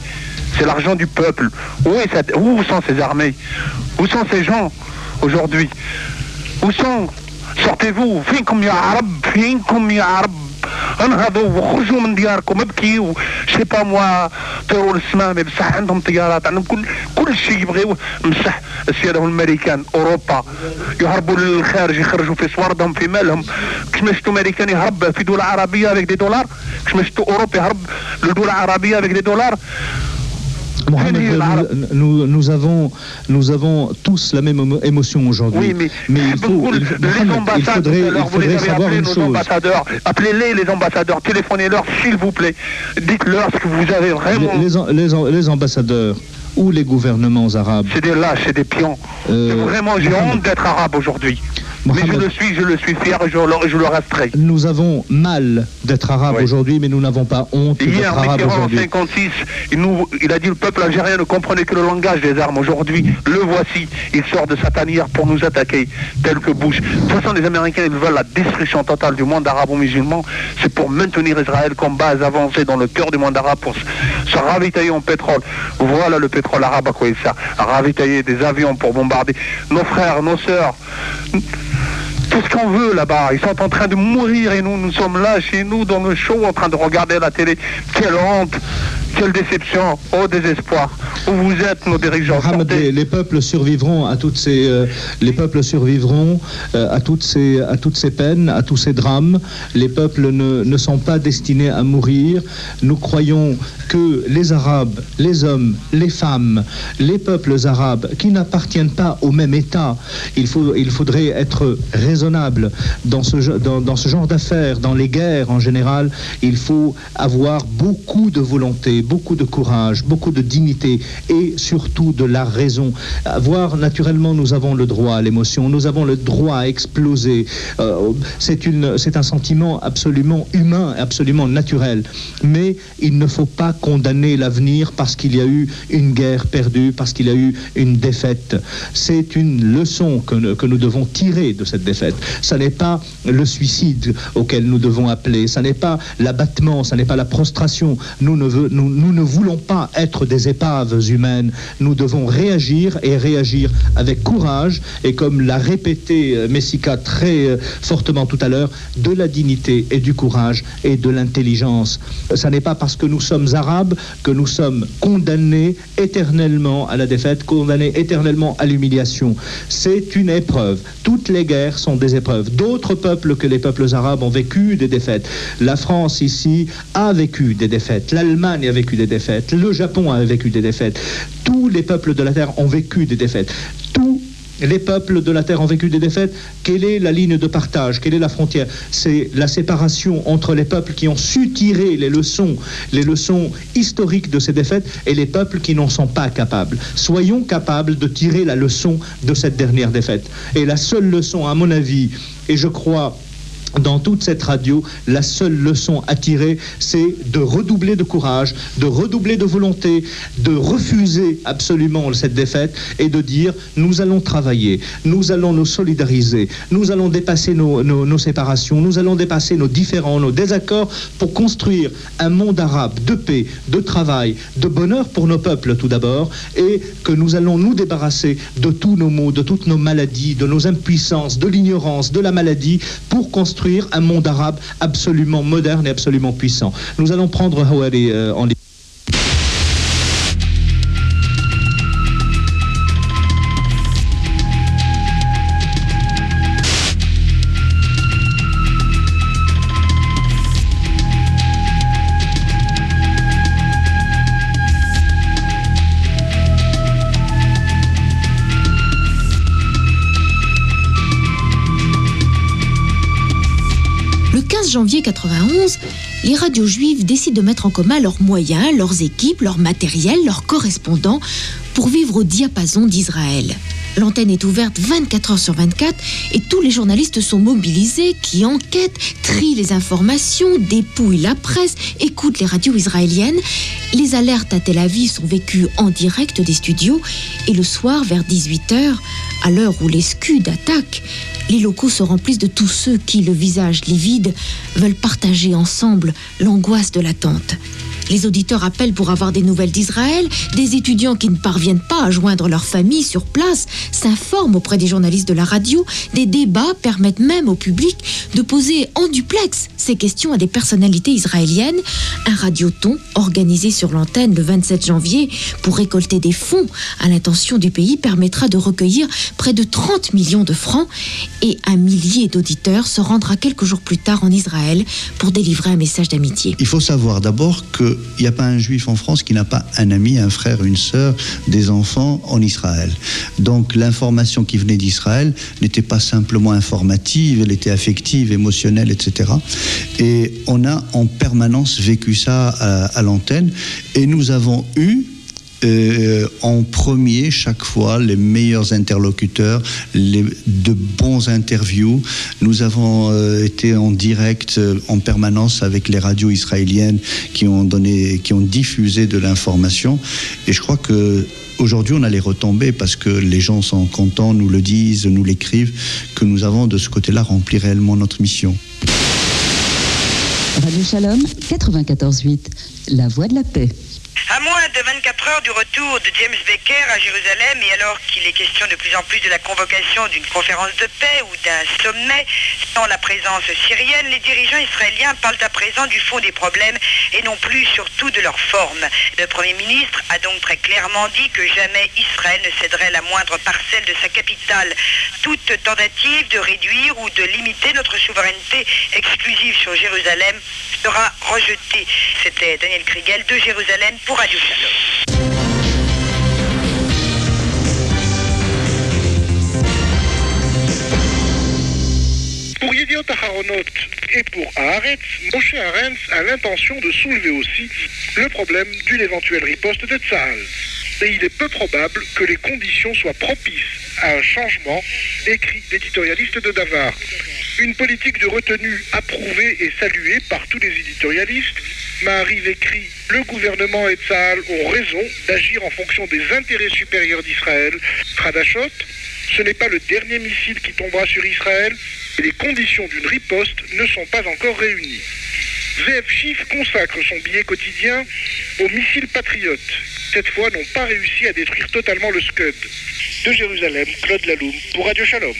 C'est l'argent du peuple. Où sont ces armées? Où sont ces gens aujourd'hui? Où sont sortez-vous فينكم يا عرب؟ فينكم يا عرب؟ انهضوا وخرجوا من دياركم. ابكيوا. شي با موا طيروا للسماء ما بصح عندهم طيارات. عندهم كل كل شيء يبغيوه مسح السيادة الأمريكان. أوروبا. يهربوا للخارج يخرجوا في صوردهم في مالهم. كش ما شفتوا أمريكان يهرب؟ في دوله عربية avec des dollars كش ما شفتوا أوروبا يهرب لدوله عربية avec des dollars Mohamed, nous, nous- avons, nous avons tous la même émo- émotion aujourd'hui. Oui, mais, il, faut, il, les Mohamed, il faudrait, il faudrait savoir une chose. ambassadeurs. Appelez-les, les ambassadeurs. Téléphonez-leur, s'il vous plaît. Dites-leur ce que vous avez vraiment. Les, les, les, les ambassadeurs ou les gouvernements arabes. C'est des lâches, c'est des pions. Vraiment, j'ai honte d'être arabe aujourd'hui. Mais je le suis, je le suis fier et je le, je le resterai. Nous avons mal d'être arabe aujourd'hui, mais nous n'avons pas honte d'être arabe Mitterrand, en aujourd'hui. 56, il, nous, il a dit le peuple algérien ne comprenait que le langage des armes. Aujourd'hui, le voici. Il sort de sa tanière pour nous attaquer, tel que Bush. De toute façon, les Américains, ils veulent la destruction totale du monde arabo-musulman. C'est pour maintenir Israël comme base avancée dans le cœur du monde arabe pour se, ravitailler en pétrole. Voilà le pétrole arabe à quoi il sert. Ravitailler des avions pour bombarder nos frères, nos sœurs tout ce qu'on veut là-bas. Ils sont en train de mourir et nous, nous sommes là chez nous dans le show en train de regarder la télé. Quelle honte, quelle déception, au désespoir. Où vous êtes, nos dirigeants Mohamed, les, les peuples survivront à toutes ces, euh, les peuples survivront euh, à toutes ces, à toutes ces peines, à tous ces drames. Les peuples ne, ne sont pas destinés à mourir. Nous croyons que les Arabes, les hommes, les femmes, les peuples arabes qui n'appartiennent pas au même État, il, faut, il faudrait être raisonnable dans ce, ge- dans, dans ce genre d'affaires, dans les guerres en général. Il faut avoir beaucoup de volonté, beaucoup de courage, beaucoup de dignité et surtout de la raison. Avoir, naturellement, nous avons le droit à l'émotion, nous avons le droit à exploser. Euh, c'est un sentiment absolument humain, absolument naturel. Mais il ne faut pas condamner l'avenir parce qu'il y a eu une guerre perdue, parce qu'il y a eu une défaite. C'est une leçon que, nous devons tirer de cette défaite. Ce n'est pas le suicide auquel nous devons appeler, ce n'est pas l'abattement, ce n'est pas la prostration. Nous ne, nous, nous ne voulons pas être des épaves humaines. Nous devons réagir et réagir avec courage et comme l'a répété euh, Messica très euh, fortement tout à l'heure, de la dignité et du courage et de l'intelligence. Ce n'est pas parce que nous sommes arabes que nous sommes condamnés éternellement à la défaite, condamnés éternellement à l'humiliation. C'est une épreuve. Toutes les guerres sont des épreuves. D'autres peuples que les peuples arabes ont vécu des défaites. La France ici a vécu des défaites. L'Allemagne vécu des défaites. Le Japon a vécu des défaites. Tous les peuples de la Terre ont vécu des défaites. Tous les peuples de la Terre ont vécu des défaites. Quelle est la ligne de partage? Quelle est la frontière? C'est la séparation entre les peuples qui ont su tirer les leçons, les leçons historiques de ces défaites et les peuples qui n'en sont pas capables. Soyons capables de tirer la leçon de cette dernière défaite. Et la seule leçon, à mon avis, et je crois dans toute cette radio, la seule leçon à tirer, c'est de redoubler de courage, de redoubler de volonté, de refuser absolument cette défaite et de dire nous allons travailler, nous allons nous solidariser, nous allons dépasser nos, nos- séparations, nous allons dépasser nos différends, nos désaccords pour construire un monde arabe de paix, de travail, de bonheur pour nos peuples tout d'abord et que nous allons nous débarrasser de tous nos maux, de toutes nos maladies, de nos impuissances, de l'ignorance, de la maladie pour construire un monde arabe absolument moderne et absolument puissant. Nous allons prendre Hawari euh, en 15 janvier 91, les radios juives décident de mettre en commun leurs moyens, leurs équipes, leur matériel, leurs correspondants pour vivre au diapason d'Israël. L'antenne est ouverte 24 heures sur 24 et tous les journalistes sont mobilisés qui enquêtent, trient les informations, dépouillent la presse, écoutent les radios israéliennes. Les alertes à Tel Aviv sont vécues en direct des studios et le soir vers 18h, à l'heure où les Scuds attaquent, les locaux se remplissent de tous ceux qui, le visage livide, veulent partager ensemble l'angoisse de l'attente. Les auditeurs appellent pour avoir des nouvelles d'Israël. Des étudiants qui ne parviennent pas à joindre leur famille sur place s'informent auprès des journalistes de la radio. Des débats permettent même au public de poser en duplex ces questions à des personnalités israéliennes. Un radioton organisé sur l'antenne le 27 janvier pour récolter des fonds à l'intention du pays permettra de recueillir près de 30 millions de francs et un millier d'auditeurs se rendra quelques jours plus tard en Israël pour délivrer un message d'amitié. Il faut savoir d'abord qu'il n'y a pas un juif en France qui n'a pas un ami, un frère, une sœur, des enfants en Israël. Donc l'information qui venait d'Israël n'était pas simplement informative, elle était affective, émotionnelle, etc. Et on a en permanence vécu ça à, à l'antenne. Et nous avons eu euh, en premier chaque fois les meilleurs interlocuteurs, les, de bons interviews. Nous avons euh, été en direct euh, en permanence avec les radios israéliennes qui ont donné, qui ont diffusé de l'information. Et je crois que Aujourd'hui, on a les retombées parce que les gens sont contents, nous le disent, nous l'écrivent, que nous avons de ce côté-là rempli réellement notre mission. Radio Shalom 94.8, la voix de la paix. À moins de 24 heures du retour de James Baker à Jérusalem et alors qu'il est question de plus en plus de la convocation d'une conférence de paix ou d'un sommet sans la présence syrienne, les dirigeants israéliens parlent à présent du fond des problèmes et non plus surtout de leur forme. Le Premier ministre a donc très clairement dit que jamais Israël ne céderait la moindre parcelle de sa capitale. Toute tentative de réduire ou de limiter notre souveraineté exclusive sur Jérusalem sera rejetée. C'était Daniel Kriegel de Jérusalem pour Pour Yediot Aharonot et pour Haaretz, Moshe Arens a l'intention de soulever aussi le problème d'une éventuelle riposte de Tsahal. Et il est peu probable que les conditions soient propices à un changement, écrit l'éditorialiste de Davar. Une politique de retenue approuvée et saluée par tous les éditorialistes. Maariv écrit Le gouvernement et Tsahal ont raison d'agir en fonction des intérêts supérieurs d'Israël. Khadashot, ce n'est pas le dernier missile qui tombera sur Israël et les conditions d'une riposte ne sont pas encore réunies. VF Chiffre consacre son billet quotidien aux missiles patriotes, cette fois, n'ont pas réussi à détruire totalement le Scud. De Jérusalem, Claude Laloum, pour Radio Shalom.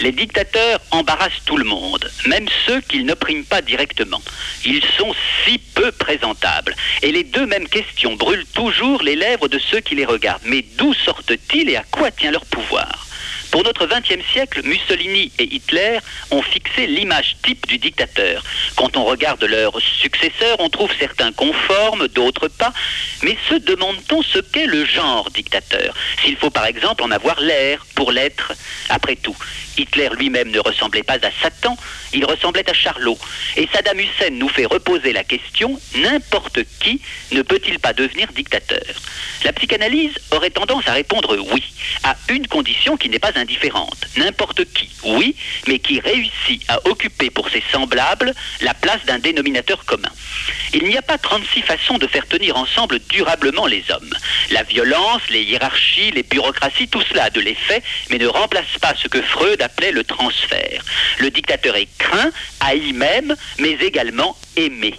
Les dictateurs embarrassent tout le monde, même ceux qu'ils n'oppriment pas directement. Ils sont si peu présentables. Et les deux mêmes questions brûlent toujours les lèvres de ceux qui les regardent. Mais d'où sortent-ils et à quoi tient leur pouvoir? Pour notre XXe siècle, Mussolini et Hitler ont fixé l'image type du dictateur. Quand on regarde leurs successeurs, on trouve certains conformes, d'autres pas. Mais se demande-t-on ce qu'est le genre dictateur? S'il faut par exemple en avoir l'air pour l'être. Après tout, Hitler lui-même ne ressemblait pas à Satan, il ressemblait à Charlot. Et Saddam Hussein nous fait reposer la question, n'importe qui ne peut-il pas devenir dictateur? La psychanalyse aurait tendance à répondre oui, à une condition qui n'est pas indifférente. N'importe qui, oui, mais qui réussit à occuper pour ses semblables la place d'un dénominateur commun. Il n'y a pas 36 façons de faire tenir ensemble durablement les hommes. La violence, les hiérarchies, les bureaucraties, tout cela a de l'effet, mais ne remplace pas ce que Freud appelait le transfert. Le dictateur est craint, haï même, mais également aimé.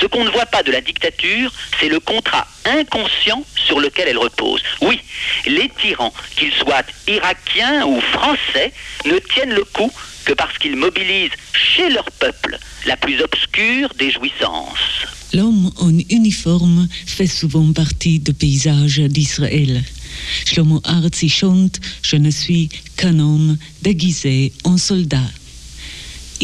Ce qu'on ne voit pas de la dictature, c'est le contrat inconscient sur lequel elle repose. Oui, les tyrans, qu'ils soient irakiens ou français, ne tiennent le coup que parce qu'ils mobilisent chez leur peuple la plus obscure des jouissances. L'homme en uniforme fait souvent partie du paysage d'Israël. Je ne suis qu'un homme déguisé en soldat.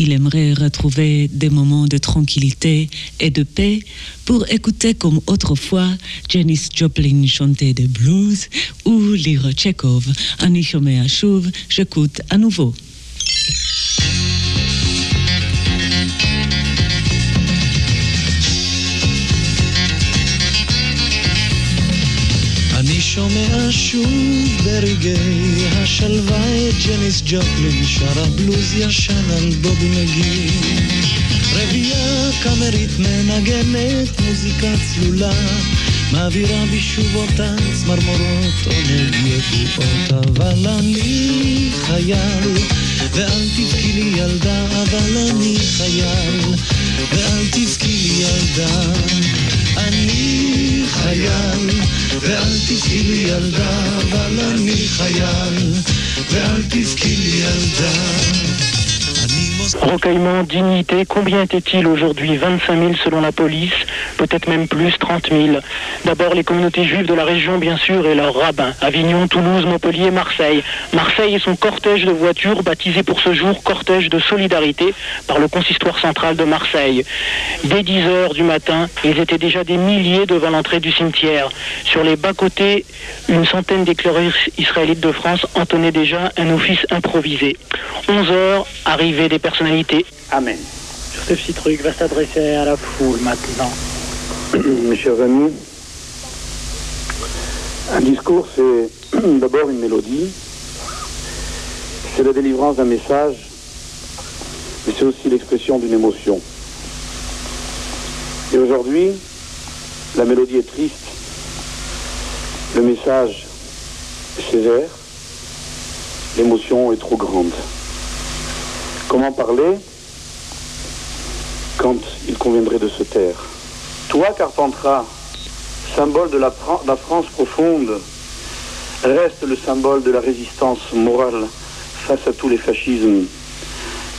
Il aimerait retrouver des moments de tranquillité et de paix pour écouter comme autrefois Janis Joplin chanter des blues ou lire Tchekhov. Anishome Chouv, j'écoute à nouveau. שומע שוב ברגעי השלווה את ג'ניס ג'ופלין שרה בלוז ישן על בובי מגי רבייה קאמרית מנגנת מוזיקה צלולה מעבירה בי שוב אותן צמרמורות עונג יבואות אבל אני חייל ואל תבכי לי ילדה אבל אני חייל ואל תבכי לי ילדה. אני חייל ואל תבכי לי ילדה אבל אני חייל ואל תבכי לי ילדה Recueillement, dignité, combien était-il aujourd'hui? 25 000 selon la police, peut-être même plus, 30 000. D'abord les communautés juives de la région, bien sûr, et leurs rabbins. Avignon, Toulouse, Montpellier, Marseille. Marseille et son cortège de voitures, baptisé pour ce jour cortège de solidarité par le consistoire central de Marseille. Dès 10 heures du matin, ils étaient déjà des milliers devant l'entrée du cimetière. Sur les bas-côtés, une centaine d'éclaireurs israélites de France entonnaient déjà un office improvisé. 11 heures, arrivée des Amen. Joseph Citruc va s'adresser à la foule maintenant. Mes chers amis, un discours, c'est d'abord une mélodie, c'est la délivrance d'un message, mais c'est aussi l'expression d'une émotion. Et aujourd'hui, la mélodie est triste, le message est sévère, l'émotion est trop grande. Comment parler quand il conviendrait de se taire Toi, Carpentras, symbole de la, Fran- la France profonde, reste le symbole de la résistance morale face à tous les fascismes.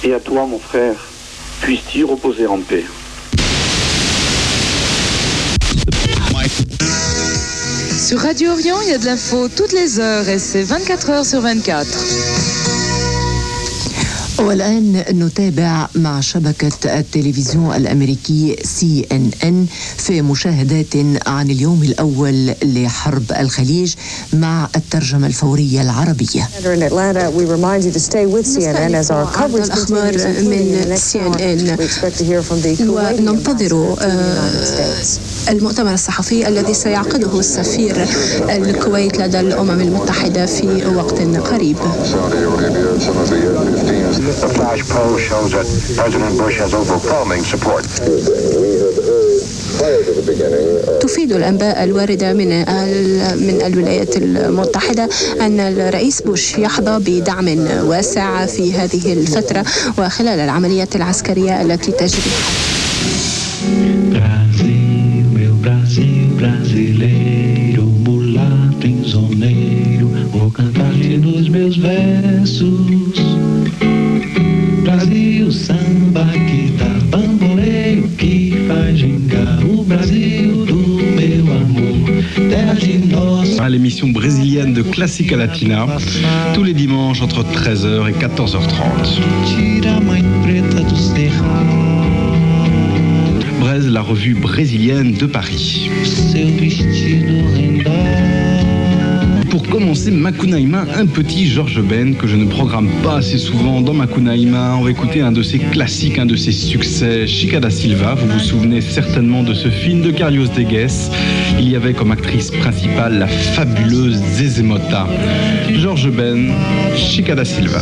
Et à toi, mon frère, puisses-tu reposer en paix. Sur Radio Orient, il y a de l'info toutes les heures et c'est 24 heures sur 24. والآن نتابع مع شبكة التلفزيون الأمريكي سي إن إن في مشاهدات عن اليوم الأول لحرب الخليج مع الترجمة الفورية العربية. الأخبار من سي ان ان وننتظر المؤتمر الصحفي الذي سيعقده السفير الكويت لدى الأمم المتحدة في وقت قريب. تفيد الأنباء الواردة من من الولايات المتحدة أن الرئيس بوش يحظى بدعم واسع في هذه الفترة وخلال العمليات العسكرية التي تجري Classica Latina, tous les dimanches entre 13h et 14h30. Braise, la revue brésilienne de Paris. Pour commencer Makunaïma, un petit Georges Ben que je ne programme pas assez souvent dans Makunaïma. On va écouter un de ses classiques, un de ses succès, Chica da Silva. Vous vous souvenez certainement de ce film de Carlos Degues. Il y avait comme actrice principale la fabuleuse Zezemota. Georges Ben, Chica da Silva.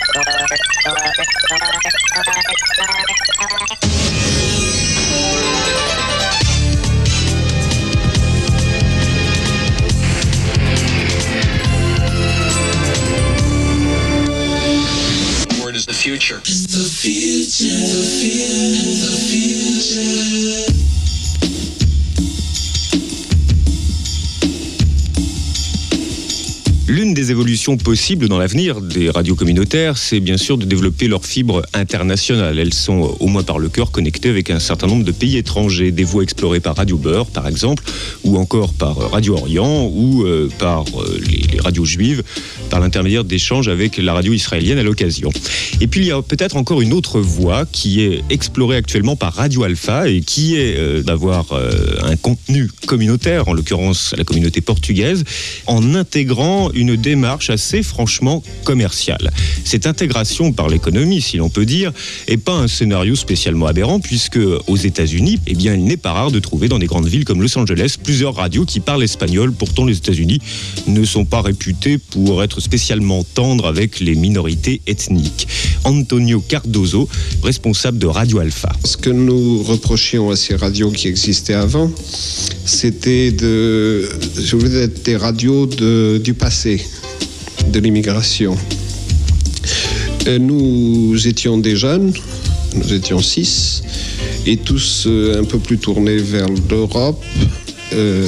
Possibles dans l'avenir des radios communautaires, c'est bien sûr de développer leurs fibres internationales. Elles sont, euh, au moins par le cœur, connectées avec un certain nombre de pays étrangers. Des voies explorées par Radio Beurre, par exemple, ou encore par euh, Radio Orient, ou euh, par les radios juives, par l'intermédiaire d'échanges avec la radio israélienne à l'occasion. Et puis il y a peut-être encore une autre voie qui est explorée actuellement par Radio Alpha et qui est euh, d'avoir euh, un contenu communautaire, en l'occurrence la communauté portugaise, en intégrant une démarche assez franchement commerciale. Cette intégration par l'économie, si l'on peut dire, est pas un scénario spécialement aberrant puisque aux États-Unis, eh bien, il n'est pas rare de trouver dans des grandes villes comme Los Angeles plusieurs radios qui parlent espagnol. Pourtant, les États-Unis ne sont pas réputés pour être spécialement tendres avec les minorités ethniques. Antonio Cardozo, responsable de Radio Alpha. Ce que nous reprochions à ces radios qui existaient avant, c'était de, je voulais dire, des radios de- du passé, de l'immigration. Nous étions des jeunes, nous étions six, et tous euh, un peu plus tournés vers l'Europe, euh,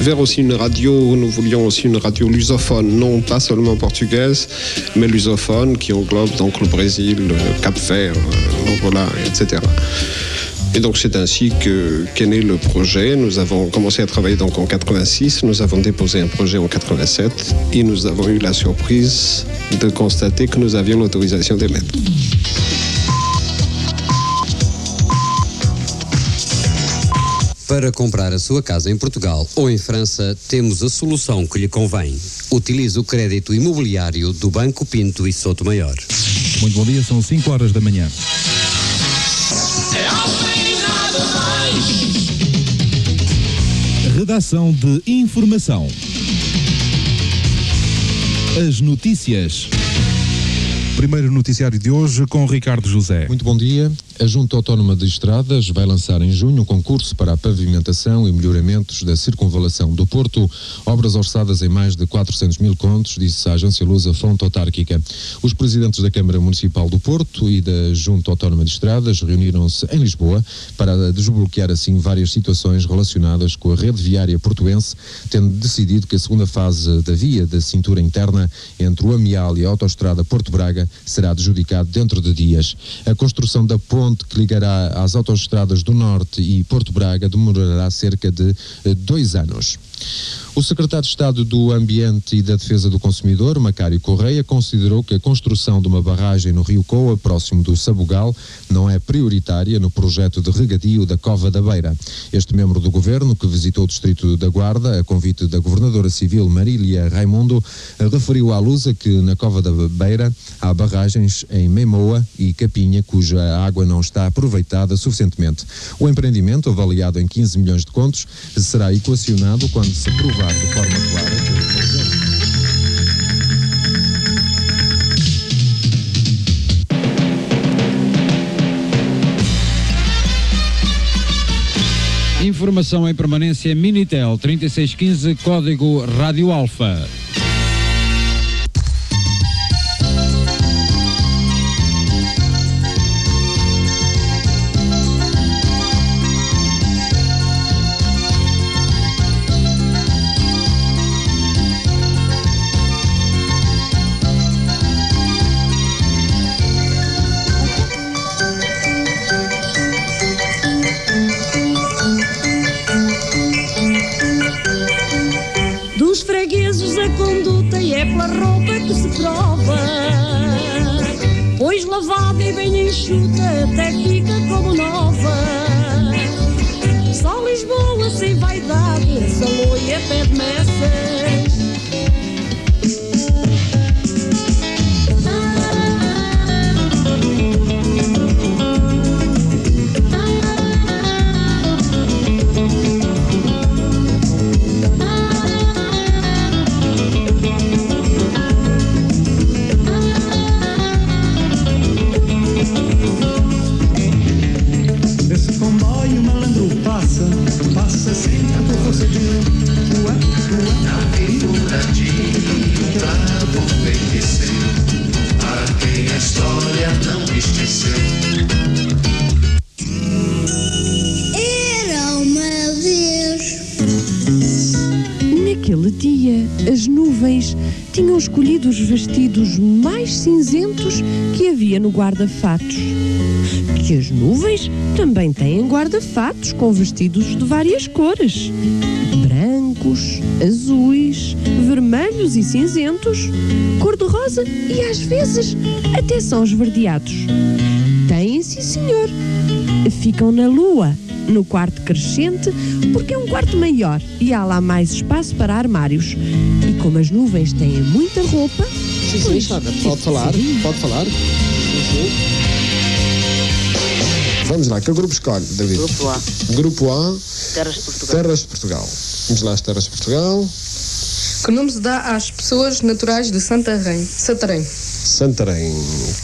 vers aussi une radio, nous voulions aussi une radio lusophone, non pas seulement portugaise, mais lusophone, qui englobe donc le Brésil, Cap-Vert, l'Angola, etc. Et donc c'est ainsi que qu'est né le projet. Nous avons commencé à travailler donc en 86, nous avons déposé un projet en 87 et nous avons eu la surprise de constater que nous avions l'autorisation d'émettre. Para comprar a sua casa em Portugal ou em França, temos a solução que lhe convém. Utilize o crédito imobiliário do Banco Pinto e Souto Maior. Muito bom dia, são 5 horas da manhã. Redação de informação. As notícias. Primeiro noticiário de hoje com Ricardo José. Muito bom dia. A Junta Autónoma de Estradas vai lançar em junho um concurso para a pavimentação e melhoramentos da circunvalação do Porto, obras orçadas em mais de 400 mil contos, disse a agência Lusa Fonte Autárquica. Os presidentes da Câmara Municipal do Porto e da Junta Autónoma de Estradas reuniram-se em Lisboa para desbloquear assim várias situações relacionadas com a rede viária portuense, tendo decidido que a segunda fase da via da cintura interna entre o Amial e a autoestrada Porto Braga será adjudicado dentro de dias. A construção da ponte que ligará às autoestradas do Norte e Porto Braga demorará cerca de eh, dois anos. O secretário de Estado do Ambiente e da Defesa do Consumidor, Macário Correia, considerou que a construção de uma barragem no Rio Coa, próximo do Sabugal, não é prioritária no projeto de regadio da Cova da Beira. Este membro do governo, que visitou o distrito da Guarda, a convite da governadora civil Marília Raimundo, referiu à Lusa que na Cova da Beira há barragens em Memoa e Capinha, cuja água não está aproveitada suficientemente. O empreendimento, avaliado em 15 milhões de contos, será equacionado quando se provar de forma clara que o projeto Informação em permanência Minitel 3615, código Rádio Alfa. como nova. Só Lisboa sem vaidade, Salou e até de Messa. Escolhido os vestidos mais cinzentos que havia no guarda-fatos. Que as nuvens também têm guarda-fatos com vestidos de várias cores: brancos, azuis, vermelhos e cinzentos, cor-de-rosa e às vezes até são esverdeados. Têm, sim, senhor. Ficam na lua, no quarto crescente, porque é um quarto maior e há lá mais espaço para armários. Como as nuvens têm muita roupa. Sim, sim, Sara, pode falar, pode falar. Sim, sim. Vamos lá, que grupo escolhe, David? Grupo A. Grupo A, Terras de Portugal. Terras de Portugal. Vamos lá, as Terras de Portugal. Que nome se dá às pessoas naturais de Santarém? Santarém. Santarém.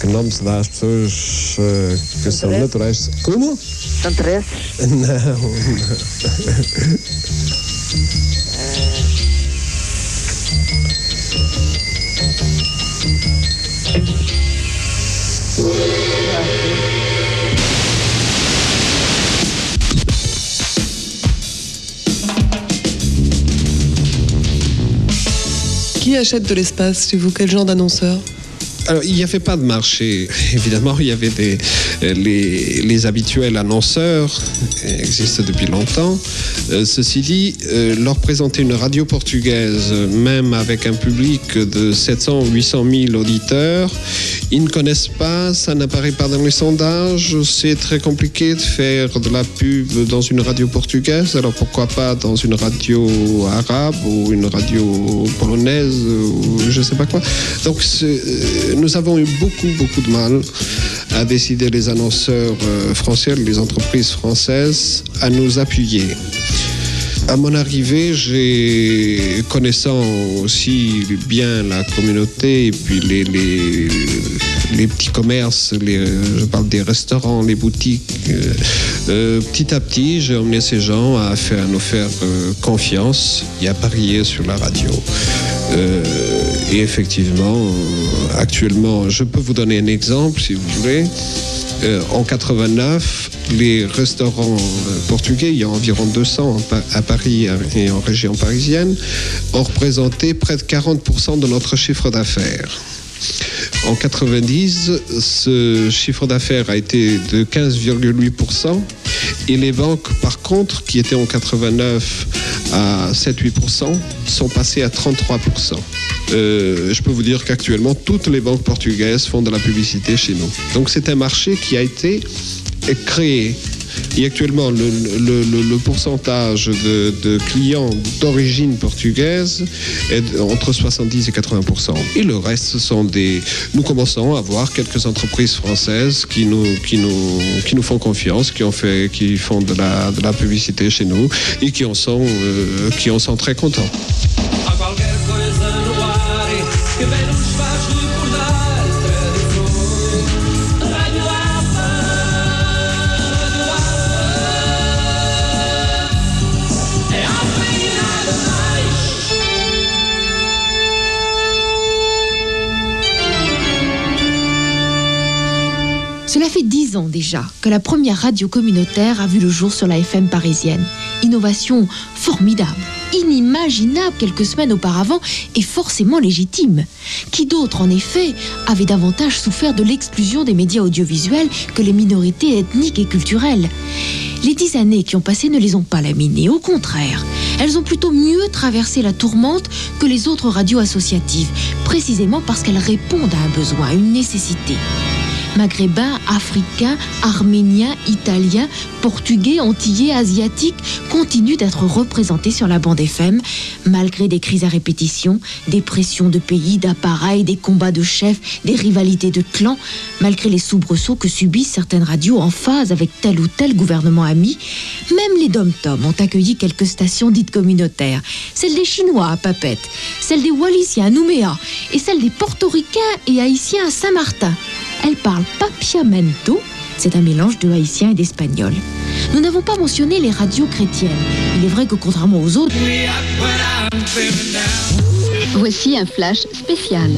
Que nome se dá às pessoas eh, que são naturais? Como? Santarenses. Não, não. Qui achète de l'espace chez vous Quel genre d'annonceur? Alors, il n'y avait pas de marché. Évidemment, il y avait des, euh, les, habituels annonceurs, qui existent depuis longtemps. Euh, ceci dit, euh, leur présenter une radio portugaise, même avec un public de 700 ou 800 000 auditeurs, ils ne connaissent pas, ça n'apparaît pas dans les sondages, c'est très compliqué de faire de la pub dans une radio portugaise, alors pourquoi pas dans une radio arabe ou une radio polonaise ou je ne sais pas quoi. Donc euh, nous avons eu beaucoup, beaucoup de mal à décider les annonceurs euh, français, les entreprises françaises, à nous appuyer. À mon arrivée, connaissant aussi bien la communauté et puis les, petits commerces, je parle des restaurants, les boutiques, euh, euh, petit à petit, j'ai emmené ces gens à, faire, nous faire confiance et à parier sur la radio. Et effectivement, euh, actuellement, je peux vous donner un exemple si vous voulez. Euh, en 89, les restaurants euh, portugais, il y a environ 200 en Pa- à Paris et en région parisienne, ont représenté près de 40% de notre chiffre d'affaires. En 90, ce chiffre d'affaires a été de 15,8% et les banques, par contre, qui étaient en 89 à 7-8%, sont passées à 33%. Euh, je peux vous dire qu'actuellement, toutes les banques portugaises font de la publicité chez nous. Donc c'est un marché qui a été créé. Et actuellement, le, pourcentage de, clients d'origine portugaise est entre 70 et 80% Et le reste, ce sont des. Nous commençons à voir quelques entreprises françaises qui nous, qui nous, qui nous font confiance, qui, ont fait, qui font de la, de la publicité chez nous et qui en sont, euh, qui en sont très contents. Ans déjà que la première radio communautaire a vu le jour sur la FM parisienne. Innovation formidable. inimaginable quelques semaines auparavant est forcément légitime. Qui d'autre, en effet, avait davantage souffert de l'exclusion des médias audiovisuels que les minorités ethniques et culturelles? Les dix années qui ont passé ne les ont pas laminées, au contraire. Elles ont plutôt mieux traversé la tourmente que les autres radios associatives, précisément parce qu'elles répondent à un besoin, à une nécessité maghrébins, africains, arméniens, italiens, portugais, antillais, asiatiques continuent d'être représentés sur la bande FM, malgré des crises à répétition, des pressions de pays, d'appareils, des combats de chefs, des rivalités de clans, malgré les soubresauts que subissent certaines radios en phase avec tel ou tel gouvernement ami. Même les dom-toms ont accueilli quelques stations dites communautaires, celles des Chinois à Papette, celles des Wallisiens à Nouméa et celles des Portoricains et Haïtiens à Saint-Martin. Elle parle papiamento, c'est un mélange de haïtien et d'espagnol. Nous n'avons pas mentionné les radios chrétiennes. Il est vrai que contrairement aux autres, Voici un flash spécial.